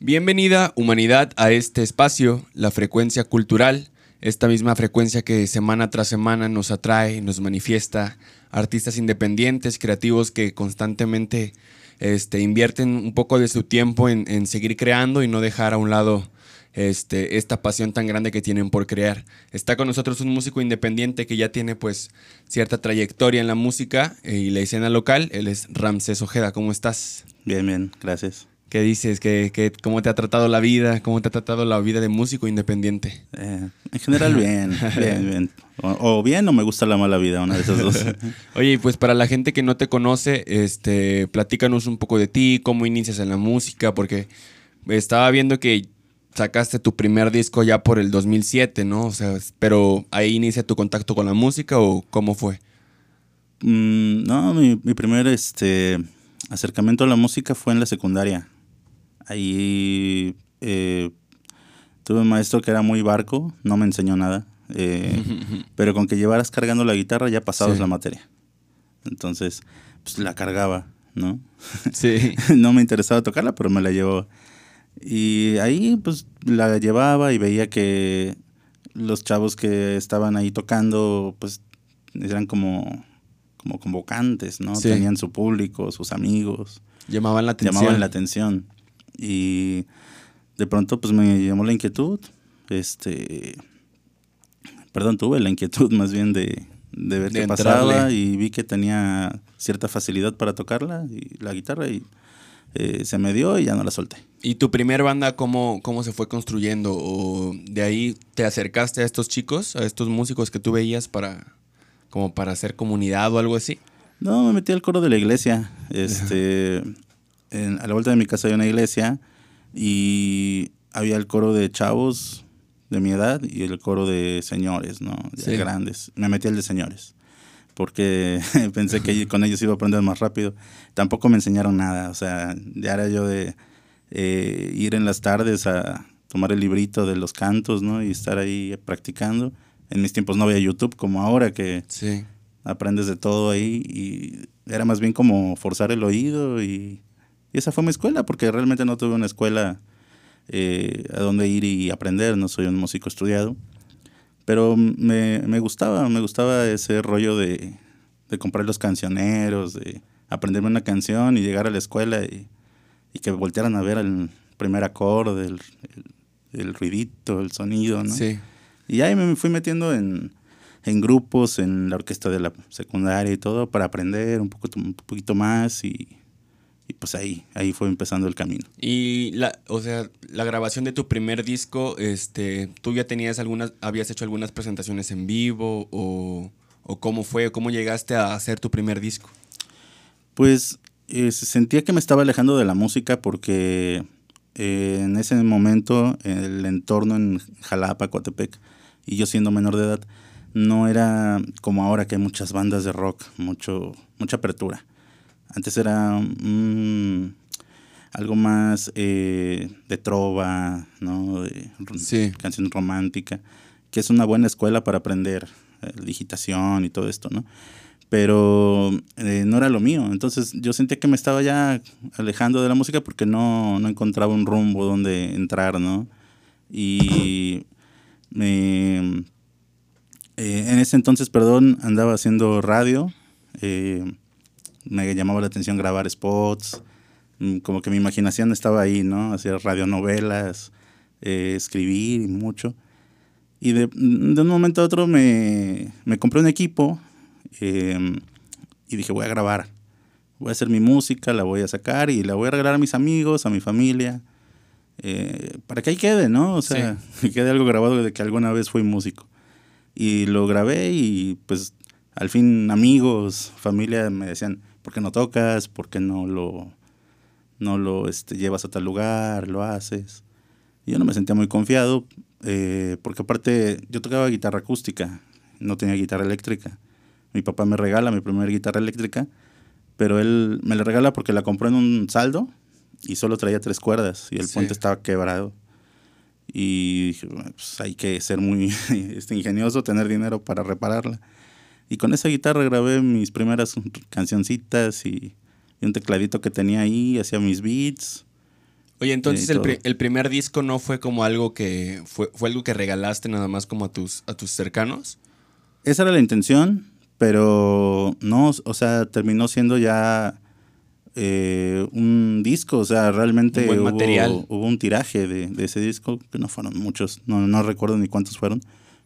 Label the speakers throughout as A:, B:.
A: Bienvenida, humanidad, a este espacio, la frecuencia cultural, esta misma frecuencia que semana tras semana nos atrae, nos manifiesta artistas independientes, creativos que constantemente este, invierten un poco de su tiempo en, seguir creando y no dejar a un lado este, esta pasión tan grande que tienen por crear. Está con nosotros un músico independiente que ya tiene pues cierta trayectoria en la música y la escena local. Él es Ramsés Ojeda. ¿Cómo estás?
B: Bien, bien, gracias.
A: ¿Qué dices? ¿Qué, cómo te ha tratado la vida? ¿Cómo te ha tratado la vida de músico independiente?
B: Eh, en general bien, bien, bien. O, bien o me gusta la mala vida, una de esas dos.
A: Oye, pues para la gente que no te conoce, este, platícanos un poco de ti, cómo inicias en la música, porque estaba viendo que sacaste tu primer disco ya por el 2007, ¿no? O sea, pero ahí inicia tu contacto con la música o cómo fue?
B: Mm, no, mi, mi primer este, acercamiento a la música fue en la secundaria ahí eh, tuve un maestro que era muy barco, no me enseñó nada, eh, pero con que llevaras cargando la guitarra ya pasabas la materia. Entonces, pues la cargaba, ¿no?
A: Sí.
B: no me interesaba tocarla, pero me la llevó. Y ahí pues la llevaba y veía que los chavos que estaban ahí tocando pues eran como, como convocantes, ¿no? Tenían su público, sus amigos.
A: Llamaban la atención.
B: Llamaban la atención. Y de pronto pues me llamó la inquietud, este, perdón, tuve la inquietud más bien de, ver qué pasaba y vi que tenía cierta facilidad para tocarla y la guitarra y eh, se me dio y ya no la solté.
A: ¿Y tu primer banda cómo, cómo se fue construyendo? ¿O de ahí te acercaste a estos chicos, a estos músicos que tú veías para como para hacer comunidad o algo así?
B: No, me metí al coro de la iglesia. Este, a la vuelta de mi casa hay una iglesia y había el coro de chavos de mi edad y el coro de señores, ¿no? De grandes. Me metí al de señores porque pensé que con ellos iba a aprender más rápido. Tampoco me enseñaron nada, o sea, ya era yo de eh, ir en las tardes a tomar el librito de los cantos, ¿no? Y estar ahí practicando. En mis tiempos no había YouTube como ahora que aprendes de todo ahí y era más bien como forzar el oído y y esa fue mi escuela, porque realmente no tuve una escuela eh, a donde ir y aprender, no soy un músico estudiado. Pero me, me gustaba, me gustaba ese rollo de, de, comprar los cancioneros, de aprenderme una canción y llegar a la escuela y, y que voltearan a ver el primer acorde, el, el, ruidito, el sonido, ¿no?
A: Sí.
B: Y ahí me fui metiendo en, en grupos, en la orquesta de la secundaria y todo, para aprender un, poco, un poquito más y, y pues ahí, ahí fue empezando el camino.
A: Y la, o sea, la grabación de tu primer disco, este, ¿tú ya tenías algunas, habías hecho algunas presentaciones en vivo o, o cómo fue, cómo llegaste a hacer tu primer disco?
B: Pues eh, sentía que me estaba alejando de la música porque eh, en ese momento el entorno en Jalapa, Coatepec, y yo siendo menor de edad, no era como ahora que hay muchas bandas de rock, mucho, mucha apertura. Antes era mm, algo más eh, de trova, ¿no? De canción romántica, que es una buena escuela para aprender eh, digitación y todo esto, ¿no? Pero eh, no era lo mío. Entonces yo sentía que me estaba ya alejando de la música porque no, no encontraba un rumbo donde entrar, ¿no? Y en ese entonces, perdón, andaba haciendo radio me llamaba la atención grabar spots, mm, como que mi imaginación estaba ahí, ¿no? Hacer radionovelas, eh, escribir mucho. Y de, un momento a otro me, compré un equipo em, y dije, voy a grabar, voy a hacer mi música, la voy a sacar y la voy a regalar a mis amigos, a mi familia, eh, para que ahí quede, ¿no? O sea, que quede algo grabado de que alguna vez fui músico. Y lo grabé y pues al fin amigos, familia me decían, ¿por qué no tocas? ¿Por qué no lo, no lo este, llevas a tal lugar? ¿Lo haces? Y yo no me sentía muy confiado, eh, porque aparte yo tocaba guitarra acústica, no tenía guitarra eléctrica. Mi papá me regala mi primera guitarra eléctrica, pero él me la regala porque la compró en un saldo y solo traía tres cuerdas y el puente estaba quebrado. Y dije, pues hay que ser muy este, ingenioso, tener dinero para repararla. Y con esa guitarra grabé mis primeras cancioncitas y, un tecladito que tenía ahí, hacía mis beats.
A: Oye, entonces el, el, primer disco no fue como algo que fue, fue algo que regalaste nada más como a tus, a tus cercanos.
B: Esa era la intención, pero no, o sea, terminó siendo ya eh, un disco, o sea, realmente
A: hubo, material.
B: hubo un tiraje de, de, ese disco, que no fueron muchos, no, no recuerdo ni cuántos fueron,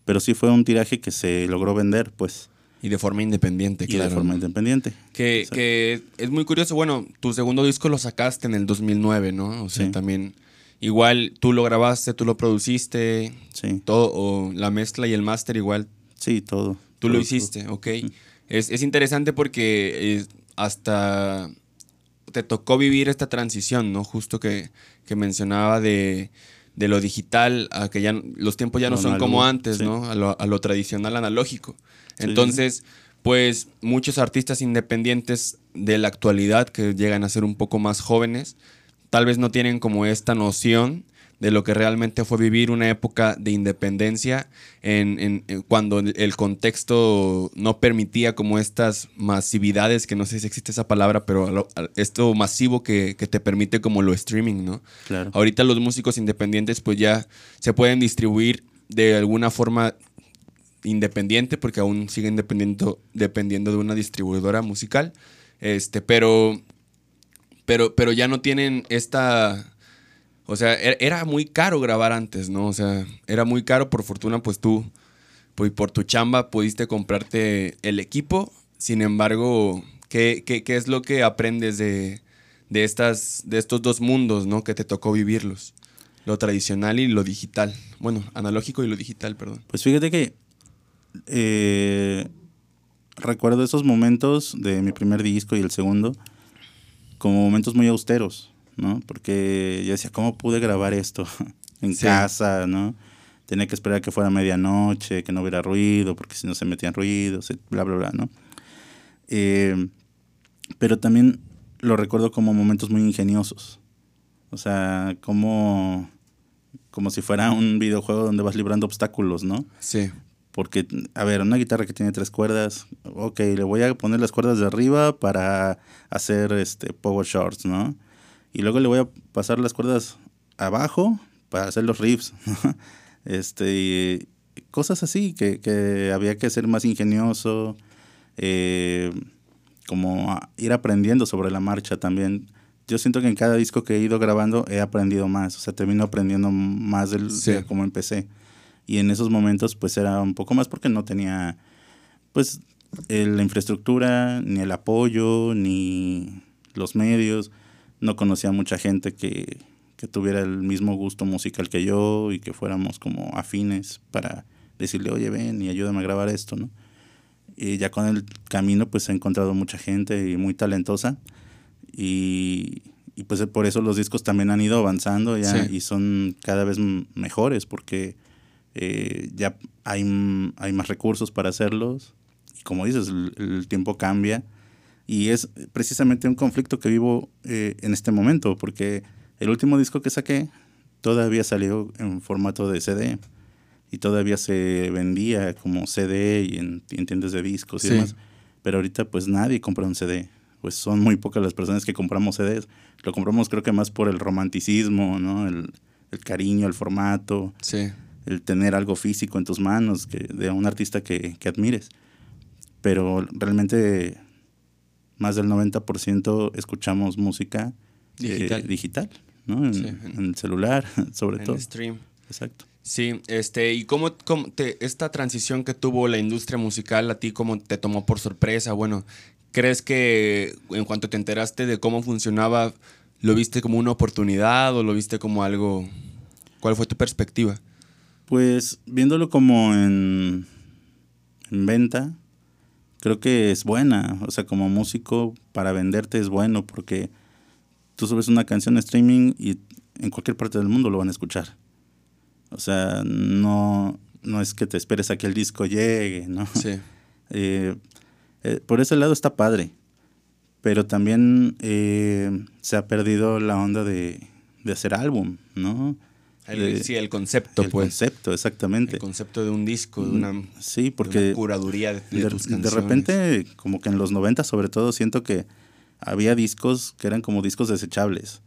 B: pero sí fue un tiraje que se logró vender, pues.
A: Y de forma independiente,
B: claro. Y de forma independiente.
A: Que, que, es muy curioso. Bueno, tu segundo disco lo sacaste en el 2009, ¿no? O sea, también. Igual tú lo grabaste, tú lo produciste.
B: Sí.
A: Todo, o la mezcla y el máster igual.
B: Sí, todo.
A: Tú lo hiciste, ok. Es, es, interesante porque eh, hasta te tocó vivir esta transición, ¿no? Justo que, que mencionaba de de lo digital a que ya los tiempos ya no, son como antes, ¿no? A lo, a lo, tradicional analógico. Entonces, pues muchos artistas independientes de la actualidad que llegan a ser un poco más jóvenes, tal vez no tienen como esta noción de lo que realmente fue vivir una época de independencia en, cuando el contexto no permitía como estas masividades, que no sé si existe esa palabra, pero esto masivo que, te permite como lo streaming, ¿no?
B: Claro.
A: Ahorita los músicos independientes pues ya se pueden distribuir de alguna forma independiente, porque aún siguen dependiendo, dependiendo de una distribuidora musical, este, pero, pero, pero ya no tienen esta o sea, e-, era muy caro grabar antes, ¿no? O sea, era muy caro. Por fortuna, pues tú, pues por tu chamba, pudiste comprarte el equipo. Sin embargo, ¿qué, qué, es lo que aprendes de, de, estas, de estos dos mundos, ¿no? Que te tocó vivirlos. Lo tradicional y lo digital. Bueno, analógico y lo digital, perdón.
B: Pues fíjate que eh, recuerdo esos momentos de mi primer disco y el segundo como momentos muy austeros. ¿no? Porque yo decía, ¿cómo pude grabar esto en casa, ¿no? Tenía que esperar que fuera medianoche, que no hubiera ruido, porque si no se metían ruidos, bla, bla, bla, ¿no? Eh, pero también lo recuerdo como momentos muy ingeniosos. O sea, como, como si fuera un videojuego donde vas librando obstáculos, ¿no?
A: Sí.
B: Porque, a ver, una guitarra que tiene tres cuerdas, ok, le voy a poner las cuerdas de arriba para hacer este power shorts, ¿no? y luego le voy a pasar las cuerdas abajo para hacer los riffs. este, y cosas así que, que, había que ser más ingenioso, eh, como ir aprendiendo sobre la marcha también. Yo siento que en cada disco que he ido grabando he aprendido más, o sea, termino aprendiendo más del, de cómo empecé. Y en esos momentos pues era un poco más porque no tenía pues la infraestructura, ni el apoyo, ni los medios. No conocía a mucha gente que, que tuviera el mismo gusto musical que yo y que fuéramos como afines para decirle, oye, ven y ayúdame a grabar esto, ¿no? Y ya con el camino pues he encontrado mucha gente y muy talentosa. Y, y pues por eso los discos también han ido avanzando ya y son cada vez mejores porque eh, ya hay, hay más recursos para hacerlos y como dices, el, el tiempo cambia y es precisamente un conflicto que vivo eh, en este momento, porque el último disco que saqué todavía salió en formato de CD y todavía se vendía como CD y en, tiendas de discos y demás. Pero ahorita pues nadie compra un CD. Pues son muy pocas las personas que compramos CDs. Lo compramos creo que más por el romanticismo, ¿no? El, el cariño, el formato. El tener algo físico en tus manos que, de un artista que, que admires. Pero realmente más del 90% escuchamos música eh, digital, ¿no? En, el celular, sobre todo.
A: En stream.
B: Exacto.
A: Sí, este, ¿y cómo, cómo te, esta transición que tuvo la industria musical a ti, cómo te tomó por sorpresa? Bueno, ¿crees que en cuanto te enteraste de cómo funcionaba, lo viste como una oportunidad o lo viste como algo... ¿Cuál fue tu perspectiva?
B: Pues viéndolo como en, en venta, creo que es buena. O sea, como músico, para venderte es bueno porque tú subes una canción streaming y en cualquier parte del mundo lo van a escuchar. O sea, no, no es que te esperes a que el disco llegue, ¿no?
A: Sí.
B: Eh, eh, por ese lado está padre. Pero también eh, se ha perdido la onda de, de hacer álbum, ¿no?
A: Sí, el concepto,
B: el
A: pues.
B: concepto, exactamente.
A: El concepto de un disco, de una,
B: sí, porque
A: curaduría de, de, tus canciones.
B: De repente, como que en los 90 sobre todo, siento que había discos que eran como discos desechables.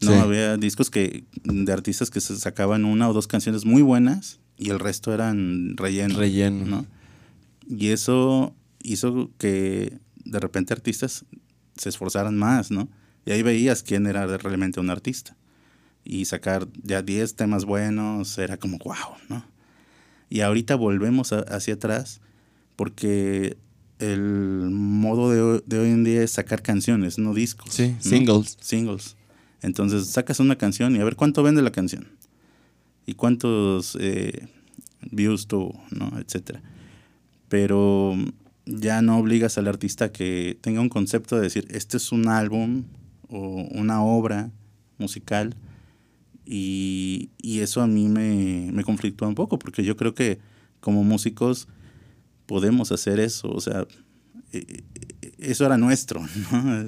B: No, había discos que de artistas que se sacaban una o dos canciones muy buenas y el resto eran relleno.
A: Relleno.
B: ¿no? Y eso hizo que de repente artistas se esforzaran más, ¿no? Y ahí veías quién era realmente un artista. Y sacar ya 10 temas buenos era como, wow, ¿no? Y ahorita volvemos hacia atrás porque el modo de, hoy en día es sacar canciones, no discos.
A: Sí, singles.
B: Singles. Entonces sacas una canción y a ver cuánto vende la canción. Y cuántos eh, views tuvo, ¿no? Etcétera. Pero ya no obligas al artista que tenga un concepto de decir, este es un álbum o una obra musical. Y, eso a mí me, me conflictúa un poco, porque yo creo que como músicos podemos hacer eso, o sea, eh, eso era nuestro, ¿no?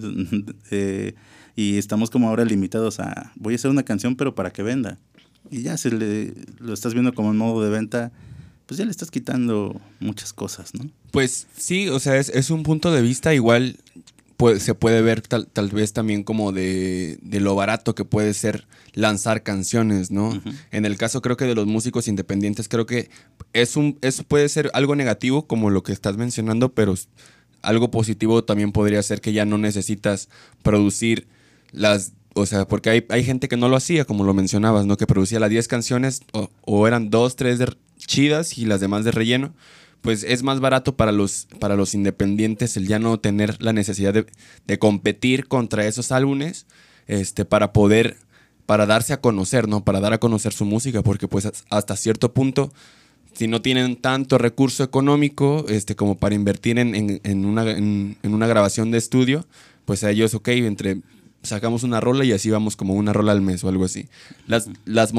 B: Eh, y estamos como ahora limitados a, voy a hacer una canción pero para que venda. Y ya si le, lo estás viendo como un modo de venta, pues ya le estás quitando muchas cosas, ¿no?
A: Pues sí, o sea, es, un punto de vista igual se puede ver tal, tal vez también como de, lo barato que puede ser lanzar canciones, ¿no? En el caso creo que de los músicos independientes, creo que es un, eso puede ser algo negativo como lo que estás mencionando, pero algo positivo también podría ser que ya no necesitas producir las o sea, porque hay, hay, gente que no lo hacía, como lo mencionabas, ¿no? Que producía las 10 canciones o, o, eran dos, tres de chidas y las demás de relleno pues es más barato para los, para los independientes el ya no tener la necesidad de, competir contra esos álbumes este, para poder, para darse a conocer, ¿no? Para dar a conocer su música, porque pues hasta cierto punto, si no tienen tanto recurso económico este, como para invertir en, en, una, en, en una grabación de estudio, pues a ellos, ok, entre sacamos una rola y así vamos como una rola al mes o algo así. Las, las,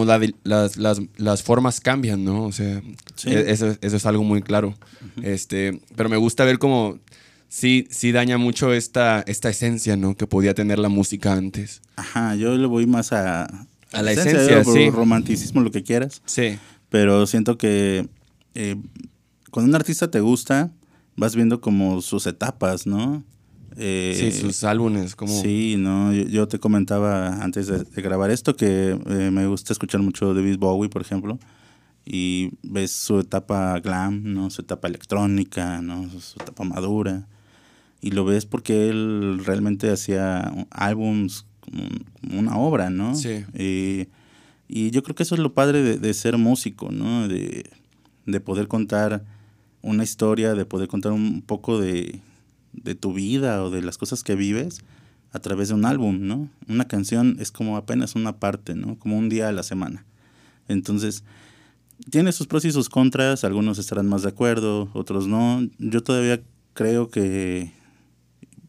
A: las, las, las formas cambian, ¿no? O sea, e-, eso, eso, es algo muy claro. este, pero me gusta ver cómo sí, sí daña mucho esta, esta esencia, ¿no? Que podía tener la música antes.
B: Ajá, yo le voy más a,
A: a, la esencia, sí.
B: romanticismo, lo que quieras.
A: Sí.
B: Pero siento que eh, cuando un artista te gusta, vas viendo como sus etapas, ¿no?
A: Eh, sí, sus álbumes, como...
B: Sí, no, yo, te comentaba antes de, grabar esto que eh, me gusta escuchar mucho David Bowie, por ejemplo, y ves su etapa glam, ¿no? Su etapa electrónica, ¿no? Su etapa madura, y lo ves porque él realmente hacía álbums como, una obra, ¿no?
A: Sí.
B: y yo creo que eso es lo padre de, de ser músico, ¿no? De, de poder contar una historia, de poder contar un poco de de tu vida o de las cosas que vives a través de un álbum, ¿no? Una canción es como apenas una parte, ¿no? Como un día a la semana. Entonces, tiene sus pros y sus contras, algunos estarán más de acuerdo, otros no. Yo todavía creo que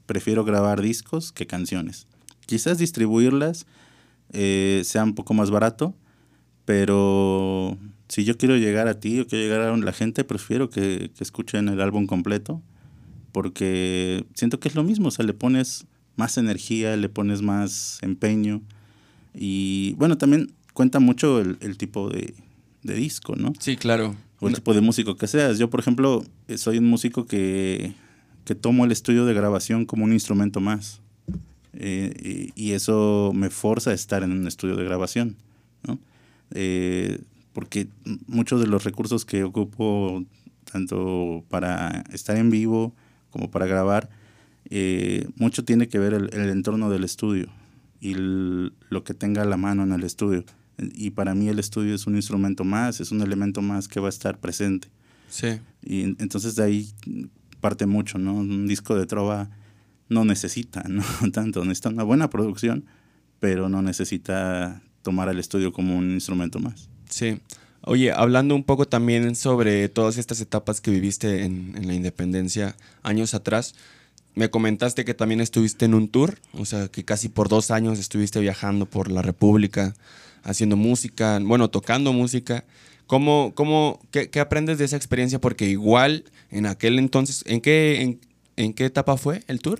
B: prefiero grabar discos que canciones. Quizás distribuirlas eh, sea un poco más barato, pero si yo quiero llegar a ti o quiero llegar a la gente, prefiero que, que escuchen el álbum completo porque siento que es lo mismo, o sea, le pones más energía, le pones más empeño y bueno, también cuenta mucho el, tipo de, disco, ¿no?
A: Sí, claro.
B: O el tipo de músico que seas. Yo, por ejemplo, soy un músico que, tomo el estudio de grabación como un instrumento más. Eh, y, eso me forza a estar en un estudio de grabación, ¿no? Eh, porque muchos de los recursos que ocupo, tanto para estar en vivo, como para grabar, eh, mucho tiene que ver el, entorno del estudio y lo que tenga a la mano en el estudio. Y para mí el estudio es un instrumento más, es un elemento más que va a estar presente.
A: Sí.
B: Y entonces de ahí parte mucho, ¿no? Un disco de trova no necesita, ¿no? Tanto, necesita una buena producción, pero no necesita tomar al estudio como un instrumento más.
A: Sí. Oye, hablando un poco también sobre todas estas etapas que viviste en, la independencia años atrás, me comentaste que también estuviste en un tour, o sea, que casi por dos años estuviste viajando por la República, haciendo música, bueno, tocando música. ¿Cómo, cómo, qué, aprendes de esa experiencia? Porque igual en aquel entonces, ¿en qué, en, qué etapa fue el tour?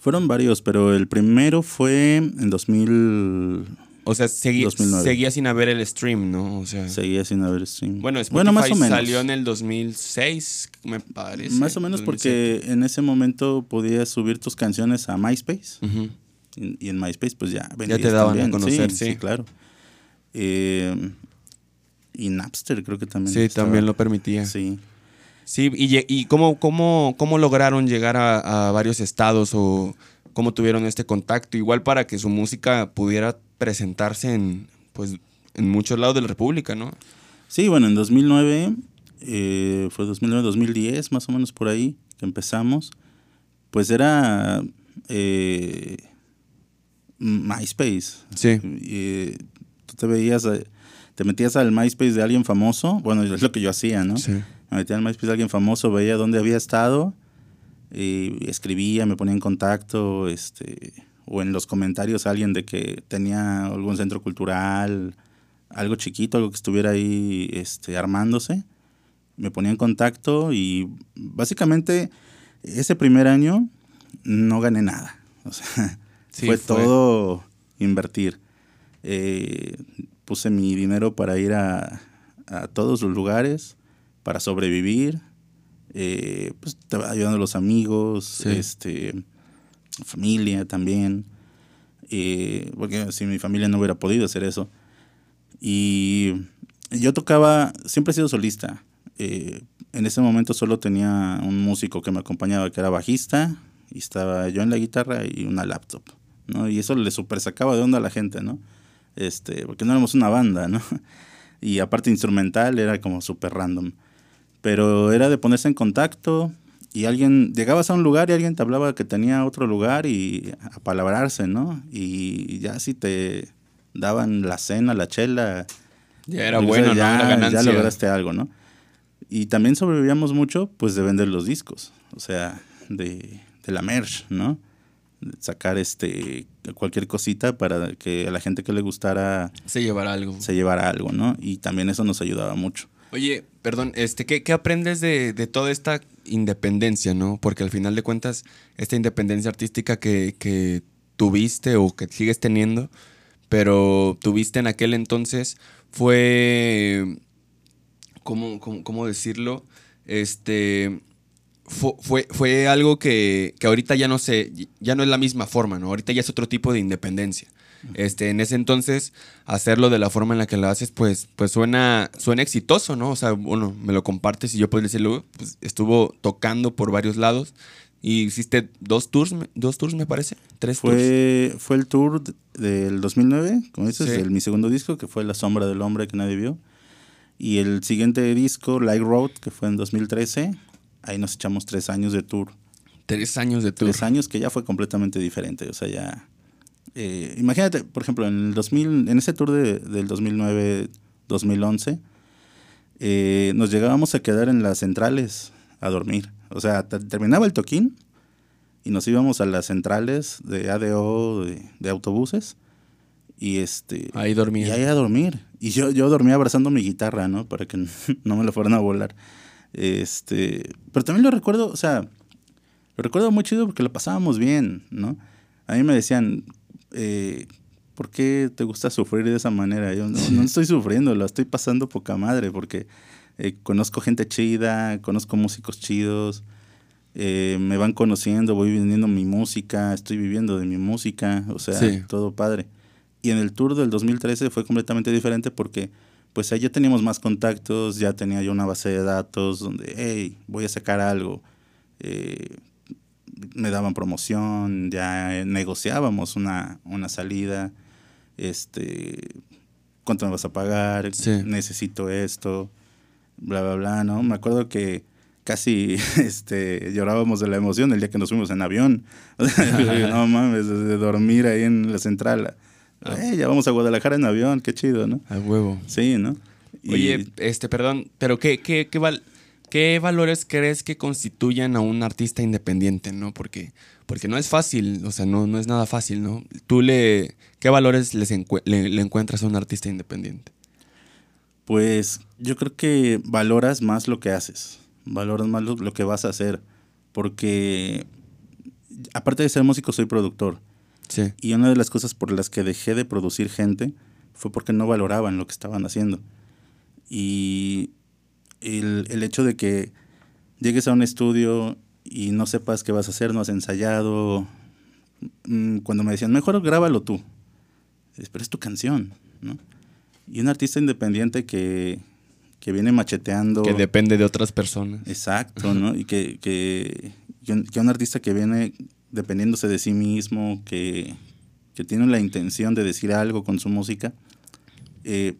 B: Fueron varios, pero el primero fue en 2000,
A: o sea, seguía sin haber el stream, ¿no? O sea,
B: seguía sin haber stream.
A: Bueno, bueno, más o menos. salió en el 2006, me parece.
B: Más o menos porque en ese momento podías subir tus canciones a MySpace. Y, en MySpace, pues ya
A: Ya te daban a conocer, sí.
B: Sí, claro. Eh, y Napster creo que también.
A: Sí, también lo permitía.
B: Sí.
A: Sí, y, y cómo, cómo, cómo lograron llegar a, varios estados o cómo tuvieron este contacto, igual para que su música pudiera presentarse en, pues, en muchos lados de la República, ¿no?
B: Sí, bueno, en 2009, eh, fue 2009-2010, más o menos por ahí, que empezamos, pues era eh, MySpace.
A: Sí.
B: Y, tú te veías, eh, te metías al MySpace de alguien famoso, bueno, es lo que yo hacía, ¿no?
A: Sí.
B: Me metía al MySpace de alguien famoso, veía dónde había estado, y escribía, me ponía en contacto, este, o en los comentarios alguien de que tenía algún centro cultural, algo chiquito, algo que estuviera ahí este, armándose. Me ponía en contacto y básicamente ese primer año no gané nada. O sea, fue, todo invertir. Eh, puse mi dinero para ir a, a todos los lugares, para sobrevivir. Eh, pues ayudando a los amigos, este, familia también. Eh, porque si mi familia no hubiera podido hacer eso. Y yo tocaba, siempre he sido solista. Eh, en ese momento solo tenía un músico que me acompañaba, que era bajista, y estaba yo en la guitarra y una laptop, ¿no? Y eso le super sacaba de onda a la gente, ¿no? Este, porque no éramos una banda, ¿no? Y aparte instrumental era como súper random. Pero era de ponerse en contacto y alguien, llegabas a un lugar y alguien te hablaba que tenía otro lugar y a palabrarse, ¿no? Y ya si te daban la cena, la chela.
A: Ya era bueno, ya,
B: ¿no? Ya lograste algo, ¿no? Y también sobrevivíamos mucho, pues, de vender los discos. O sea, de, de la merch, ¿no? sacar este cualquier cosita para que a la gente que le gustara
A: se llevara algo.
B: Se llevara algo, ¿no? Y también eso nos ayudaba mucho.
A: Oye, perdón, este, ¿qué, qué aprendes de, de, toda esta independencia, no? Porque al final de cuentas, esta independencia artística que, que tuviste o que sigues teniendo, pero tuviste en aquel entonces, fue ¿cómo, cómo, decirlo? Este, fue, fue, algo que, ahorita ya no sé, ya no es la misma forma, ¿no? Ahorita ya es otro tipo de independencia. Este, en ese entonces, hacerlo de la forma en la que lo haces, pues, pues suena, suena exitoso, ¿no? O sea, bueno, me lo compartes y yo puedo decirlo, pues estuvo tocando por varios lados. Y hiciste dos tours, dos tours me parece, tres
B: fue, tours. Fue el tour del 2009, como dices, mi segundo disco, que fue La sombra del hombre que nadie vio. Y el siguiente disco, Light Road, que fue en 2013, ahí nos echamos tres años de tour.
A: Tres años de tour.
B: Tres años que ya fue completamente diferente. O sea, ya. Eh, imagínate, por ejemplo, en el 2000, en ese tour de, del 2009-2011, eh, nos llegábamos a quedar en las centrales a dormir. O sea, terminaba el toquín y nos íbamos a las centrales de ADO, de, de autobuses y este.
A: Ahí dormía.
B: Y ahí a dormir. Y yo, yo dormía abrazando mi guitarra, ¿no? Para que no me lo fueran a volar. Este. Pero también lo recuerdo, o sea, lo recuerdo muy chido porque lo pasábamos bien, ¿no? A mí me decían, eh, ¿por qué te gusta sufrir de esa manera? Yo no, estoy sufriendo, lo estoy pasando poca madre porque eh, conozco gente chida, conozco músicos chidos. Eh, me van conociendo, voy vendiendo mi música, estoy viviendo de mi música, o sea, todo padre. Y en el tour del 2013 fue completamente diferente porque pues ahí ya teníamos más contactos, ya tenía yo una base de datos donde, hey, voy a sacar algo. Eh, me daban promoción, ya negociábamos una, una salida, este, cuánto me vas a pagar, necesito esto, bla, bla, bla, ¿no? Me acuerdo que casi este, llorábamos de la emoción el día que nos fuimos en avión. no mames, de dormir ahí en la central Ah. Eh, ya vamos a Guadalajara en avión, qué chido, ¿no?
A: A huevo.
B: Sí, ¿no?
A: Oye, este, perdón, pero ¿qué, qué, qué, ¿qué valores crees que constituyan a un artista independiente, no? Porque, porque no es fácil, o sea, no, no es nada fácil, ¿no? ¿Tú le, qué valores les le, encuentras a un artista independiente?
B: Pues yo creo que valoras más lo que haces, valoras más lo que vas a hacer, porque aparte de ser músico, soy productor. Y una de las cosas por las que dejé de producir gente fue porque no valoraban lo que estaban haciendo. Y el, el hecho de que llegues a un estudio y no sepas qué vas a hacer, no has ensayado, mm, cuando me decían, mejor grábalo tú. Pero es tu canción, ¿no? Y un artista independiente que, que viene macheteando.
A: Que depende de otras personas.
B: Exacto, ¿no? Y que, que, que, un artista que viene dependiéndose de sí mismo, que, que tiene la intención de decir algo con su música, eh,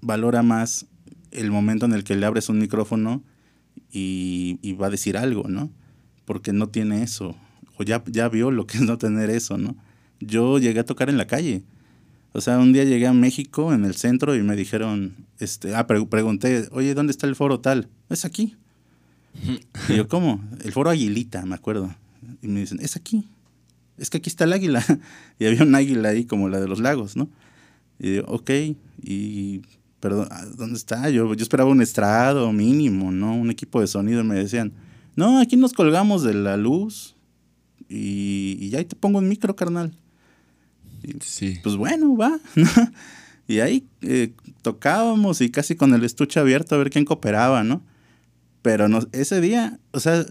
B: valora más el momento en el que le abres un micrófono y, y, va a decir algo, ¿no? Porque no tiene eso, o ya, ya vio lo que es no tener eso, ¿no? Yo llegué a tocar en la calle. O sea, un día llegué a México, en el centro, y me dijeron, este, ah, pregunté, oye, ¿dónde está el foro tal? Es aquí. y yo, ¿cómo? El foro Aguilita, me acuerdo. Y me dicen, es aquí. Es que aquí está el águila. y había un águila ahí como la de los lagos, ¿no? Y yo, ok, y perdón, ¿dónde está? Yo, yo esperaba un estrado mínimo, ¿no? Un equipo de sonido y me decían, no, aquí nos colgamos de la luz y, y ya ahí te pongo un micro, carnal. sí. Pues bueno, va. y ahí eh, tocábamos y casi con el estuche abierto a ver quién cooperaba, ¿no? Pero no, ese día, o sea,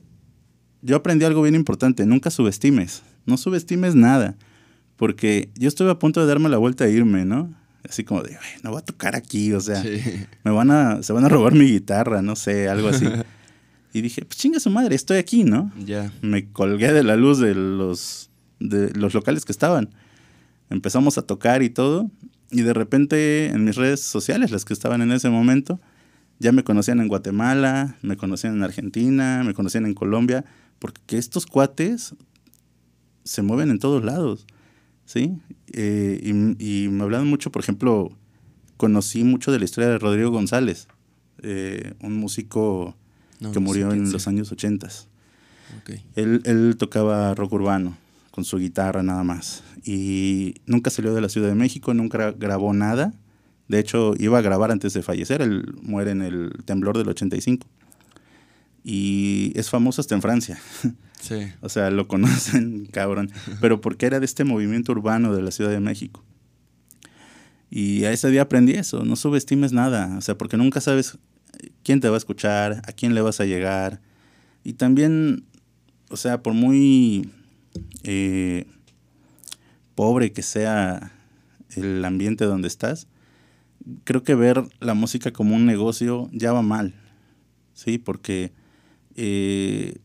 B: yo aprendí algo bien importante, nunca subestimes, no subestimes nada, porque yo estuve a punto de darme la vuelta e irme, ¿no? Así como de, no voy a tocar aquí, o sea, me van a, se van a robar mi guitarra, no sé, algo así. y dije, pues chinga su madre, estoy aquí, ¿no?
A: Ya.
B: Me colgué de la luz de los, de los locales que estaban. Empezamos a tocar y todo, y de repente en mis redes sociales, las que estaban en ese momento, ya me conocían en Guatemala, me conocían en Argentina, me conocían en Colombia, porque estos cuates se mueven en todos lados. ¿Sí? Eh, y, me hablaban mucho, por ejemplo, conocí mucho de la historia de Rodrigo González, eh, un músico que murió en los años 80. Él, tocaba rock urbano con su guitarra nada más. Y nunca salió de la Ciudad de México, nunca grabó nada. De hecho, iba a grabar antes de fallecer. Él muere en el temblor del 85. Y es famoso hasta en Francia. O sea, lo conocen, cabrón. Pero porque era de este movimiento urbano de la Ciudad de México. Y a ese día aprendí eso, no subestimes nada, o sea, porque nunca sabes quién te va a escuchar, a quién le vas a llegar. Y también, o sea, por muy eh, pobre que sea el ambiente donde estás, creo que ver la música como un negocio ya va mal, ¿sí? Porque eh,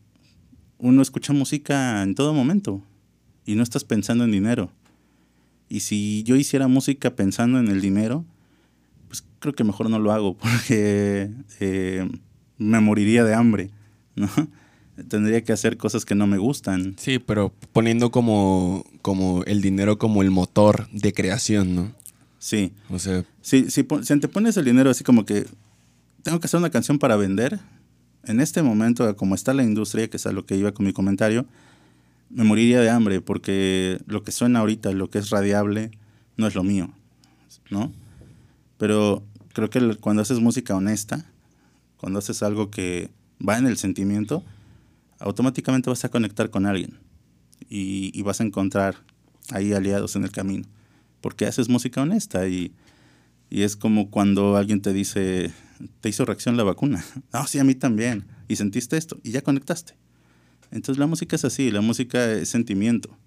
B: uno escucha música en todo momento y no estás pensando en dinero. Y si yo hiciera música pensando en el dinero, pues creo que mejor no lo hago porque eh, me moriría de hambre, ¿no? Tendría que hacer cosas que no me gustan.
A: Sí, pero poniendo como, como el dinero como el motor de creación, ¿no?
B: Sí.
A: O sea...
B: Si, si, si te pones el dinero así como que tengo que hacer una canción para vender, en este momento, como está la industria, que es a lo que iba con mi comentario, me moriría de hambre porque lo que suena ahorita, lo que es radiable, no es lo mío, ¿no? Pero creo que cuando haces música honesta, cuando haces algo que va en el sentimiento, automáticamente vas a conectar con alguien y, y vas a encontrar ahí aliados en el camino, porque haces música honesta y, y es como cuando alguien te dice, te hizo reacción la vacuna. No, sí, a mí también. Y sentiste esto y ya conectaste. Entonces la música es así, la música es sentimiento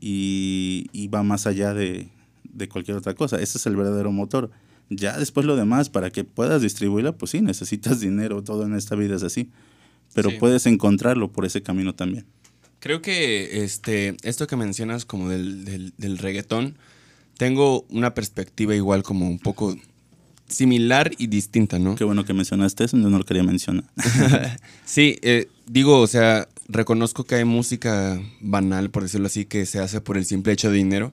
B: y, y va más allá de, de, cualquier otra cosa. Ese es el verdadero motor. Ya después lo demás, para que puedas distribuirla, pues sí, necesitas dinero, todo en esta vida es así. Pero puedes encontrarlo por ese camino también.
A: Creo que este, esto que mencionas como del, del, del reggaetón, tengo una perspectiva igual como un poco similar y distinta, ¿no?
B: Qué bueno que mencionaste eso, no lo quería mencionar.
A: sí, eh, digo, o sea, reconozco que hay música banal, por decirlo así, que se hace por el simple hecho de dinero,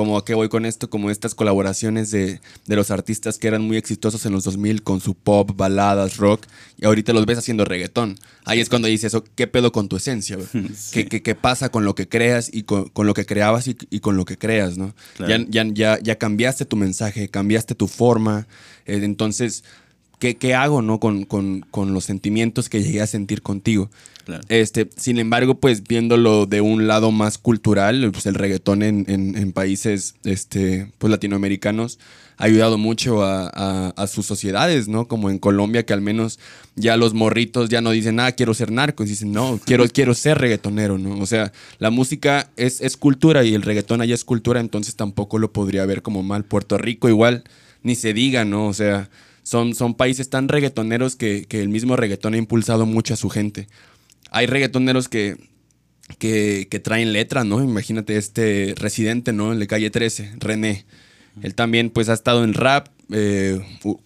A: como a qué voy con esto, como estas colaboraciones de, los artistas que eran muy exitosos en los 2000 con su pop, baladas, rock, y ahorita los ves haciendo reggaetón. Ahí es cuando dices eso, ¿qué pedo con tu esencia? ¿Qué, qué, pasa con lo que creas y con, lo que creabas y, con lo que creas, no? Ya, ya, ya, cambiaste tu mensaje, cambiaste tu forma, eh, entonces ¿qué, qué hago, no? Con, con, con, los sentimientos que llegué a sentir contigo. Claro. Este, sin embargo, pues viéndolo de un lado más cultural, pues el reggaetón en, en, en países este, pues, latinoamericanos ha ayudado mucho a, a, sus sociedades, ¿no? Como en Colombia, que al menos ya los morritos ya no dicen, ah, quiero ser narco, dicen, no, quiero, quiero ser reggaetonero, ¿no? O sea, la música es, es cultura y el reggaetón allá es cultura, entonces tampoco lo podría ver como mal. Puerto Rico igual, ni se diga, ¿no? O sea, son, son países tan reggaetoneros que, que el mismo reggaetón ha impulsado mucho a su gente. Hay reggaetoneros que, que, traen letra, ¿no? Imagínate este residente, ¿no? En la calle 13, René. Él también pues ha estado en rap, eh,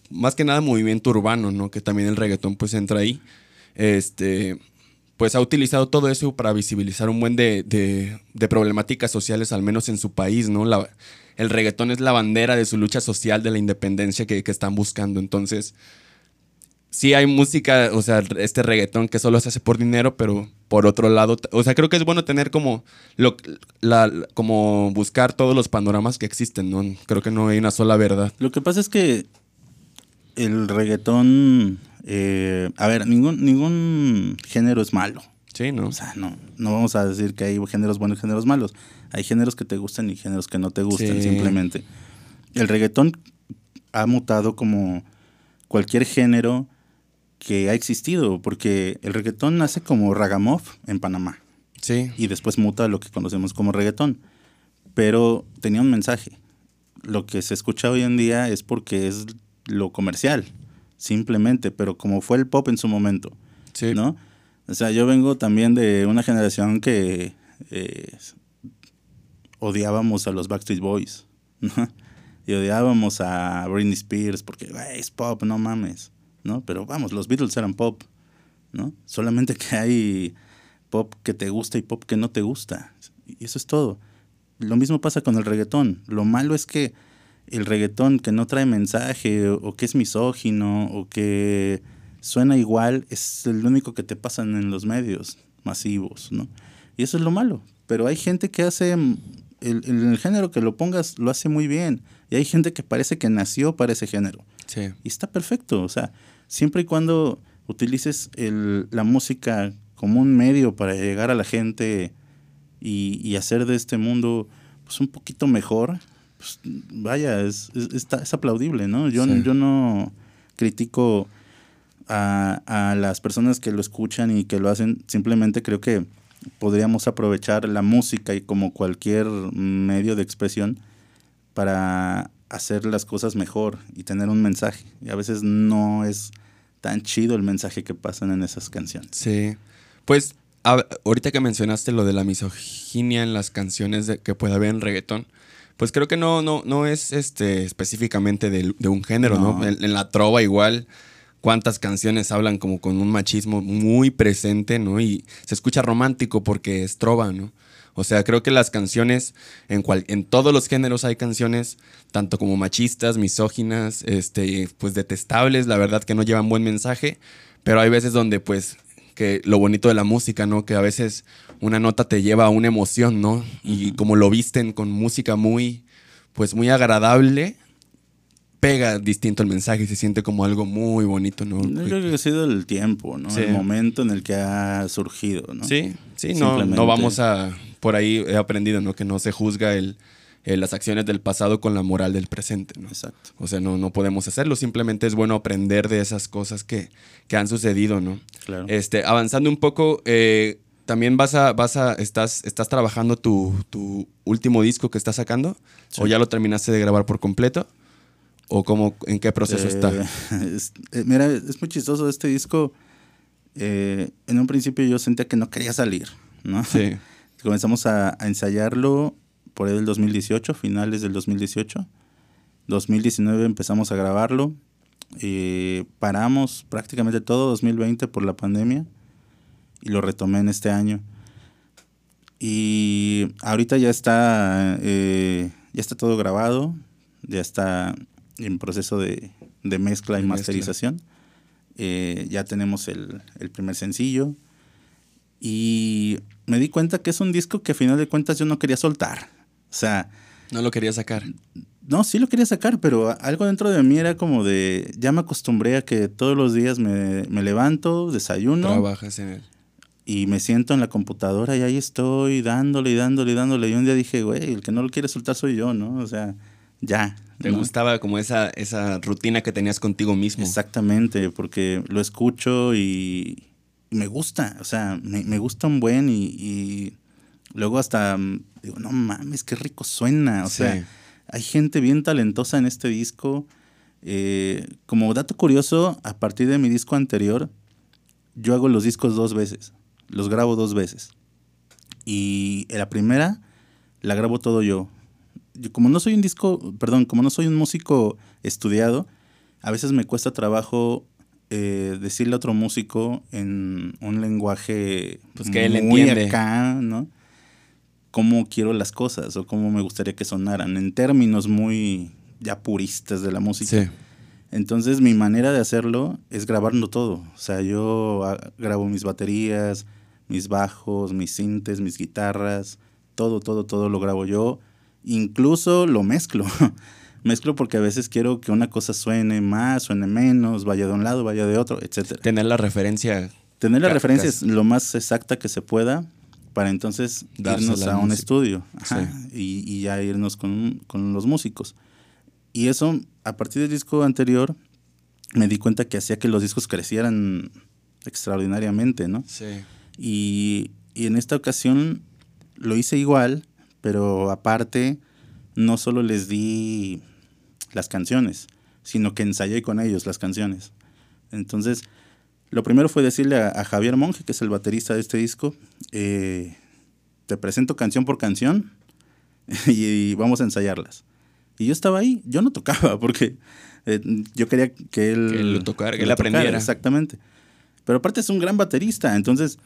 A: más que nada movimiento urbano, ¿no? Que también el reggaetón pues entra ahí. Este, pues ha utilizado todo eso para visibilizar un buen de, de, problemáticas sociales, al menos en su país, ¿no? La, el reggaetón es la bandera de su lucha social, de la independencia que, que están buscando. Entonces, sí hay música, o sea, este reggaetón que solo se hace por dinero, pero por otro lado, o sea, creo que es bueno tener como, lo, la, como buscar todos los panoramas que existen, ¿no? Creo que no hay una sola verdad.
B: Lo que pasa es que el reggaetón, eh, a ver, ningún, ningún género es malo.
A: Sí, ¿no?
B: O sea, no, no vamos a decir que hay géneros buenos y géneros malos. Hay géneros que te gustan y géneros que no te gustan, simplemente. El reggaetón ha mutado como cualquier género que ha existido, porque el reggaetón nace como ragamuff en Panamá.
A: Sí.
B: Y después muta a lo que conocemos como reggaetón. Pero tenía un mensaje. Lo que se escucha hoy en día es porque es lo comercial, simplemente, pero como fue el pop en su momento.
A: Sí.
B: ¿No? O sea, yo vengo también de una generación que eh, odiábamos a los Backstreet Boys, ¿no? Y odiábamos a Britney Spears porque, es pop, no mames. ¿no? Pero vamos, los Beatles eran pop, ¿no? Solamente que hay pop que te gusta y pop que no te gusta. Y eso es todo. Lo mismo pasa con el reggaetón. Lo malo es que el reggaetón que no trae mensaje o, que es misógino o que suena igual es el único que te pasan en los medios masivos, ¿no? Y eso es lo malo. Pero hay gente que hace, el, el género que lo pongas lo hace muy bien. Y hay gente que parece que nació para ese género.
A: Sí.
B: Y está perfecto. O sea, siempre y cuando utilices el, la música como un medio para llegar a la gente y, hacer de este mundo pues un poquito mejor, pues vaya, es, es, aplaudible, ¿no? Yo, yo no critico a, a, las personas que lo escuchan y que lo hacen, simplemente creo que podríamos aprovechar la música y como cualquier medio de expresión para hacer las cosas mejor y tener un mensaje. Y a veces no es tan chido el mensaje que pasan en esas canciones.
A: Sí. Pues ahorita que mencionaste lo de la misoginia en las canciones de, que puede haber en reggaetón, pues creo que no, no, no es este, específicamente de, un género, ¿no? En, la trova igual, cuántas canciones hablan como con un machismo muy presente, ¿no? Y se escucha romántico porque es trova, ¿no? O sea, creo que las canciones, en, cual, en todos los géneros hay canciones, tanto como machistas, misóginas, este, pues detestables, la verdad que no llevan buen mensaje, pero hay veces donde pues que lo bonito de la música, ¿no? Que a veces una nota te lleva a una emoción, ¿no? Y como lo visten con música muy, pues muy agradable, pega distinto el mensaje y se siente como algo muy bonito, ¿no?
B: Yo creo que ha sido el tiempo, ¿no? El momento en el que ha surgido, ¿no?
A: Sí, sí, no, no vamos a por ahí he aprendido, ¿no? Que no se juzga el, las acciones del pasado con la moral del presente, ¿no?
B: Exacto.
A: O sea, no, no podemos hacerlo, simplemente es bueno aprender de esas cosas que, que han sucedido, ¿no?
B: Claro.
A: Este, avanzando un poco, eh, también vas a, vas a, estás, estás trabajando tu, tu último disco que estás sacando, o ya lo terminaste de grabar por completo, o cómo, en qué proceso está.
B: Eh, eh, mira, es muy chistoso este disco. en un principio yo sentía que no quería salir, ¿no?
A: Sí.
B: Comenzamos a, ensayarlo por el 2018, finales del 2018. 2019 empezamos a grabarlo. y paramos prácticamente todo 2020 por la pandemia y lo retomé en este año. Y ahorita ya está, eh, ya está todo grabado, ya está en proceso de, mezcla y masterización. Eh, ya tenemos el, el, primer sencillo. Y me di cuenta que es un disco que a final de cuentas yo no quería soltar. O sea...
A: No lo quería sacar.
B: no, sí lo quería sacar, pero algo dentro de mí era como de, ya me acostumbré a que todos los días me, me levanto, desayuno.
A: Trabajas en él.
B: Y me siento en la computadora y ahí estoy dándole y dándole y dándole. Y un día dije, güey, el que no lo quiere soltar soy yo, ¿no? O sea, ya.
A: ¿Te gustaba como esa, esa rutina que tenías contigo mismo?
B: Exactamente, porque lo escucho y, me gusta, o sea, me, gusta un buen y, luego hasta mm, digo, no mames, qué rico suena, o sea, hay gente bien talentosa en este disco. Eh, como dato curioso, a partir de mi disco anterior, yo hago los discos dos veces, los grabo dos veces. Y la primera la grabo todo yo, como no soy un disco, perdón, como no soy un músico estudiado, a veces me cuesta trabajo eh, decirle a otro músico en un lenguaje
A: pues que él muy
B: acá, ¿no? Cómo quiero las cosas o cómo me gustaría que sonaran, en términos muy ya puristas de la música. Entonces mi manera de hacerlo es grabarlo todo. O sea, yo ah, grabo mis baterías, mis bajos, mis sintes, mis guitarras, todo, todo, todo lo grabo yo incluso lo mezclo. mezclo porque a veces quiero que una cosa suene más, suene menos, vaya de un lado, vaya de otro, etc.
A: Tener la referencia.
B: Tener la referencia es lo más exacta que se pueda para entonces irnos a un estudio y, ya irnos con, los músicos. Y eso, a partir del disco anterior, me di cuenta que hacía que los discos crecieran extraordinariamente, ¿no?
A: Sí.
B: Y, y en esta ocasión lo hice igual, pero aparte no solo les di las canciones, sino que ensayé con ellos las canciones. Entonces, lo primero fue decirle a, Javier Monge, que es el baterista de este disco, eh, te presento canción por canción y, vamos a ensayarlas. Y yo estaba ahí, yo no tocaba porque eh, yo quería que él,
A: lo tocara, que él aprendiera.
B: exactamente. Pero aparte es un gran baterista, entonces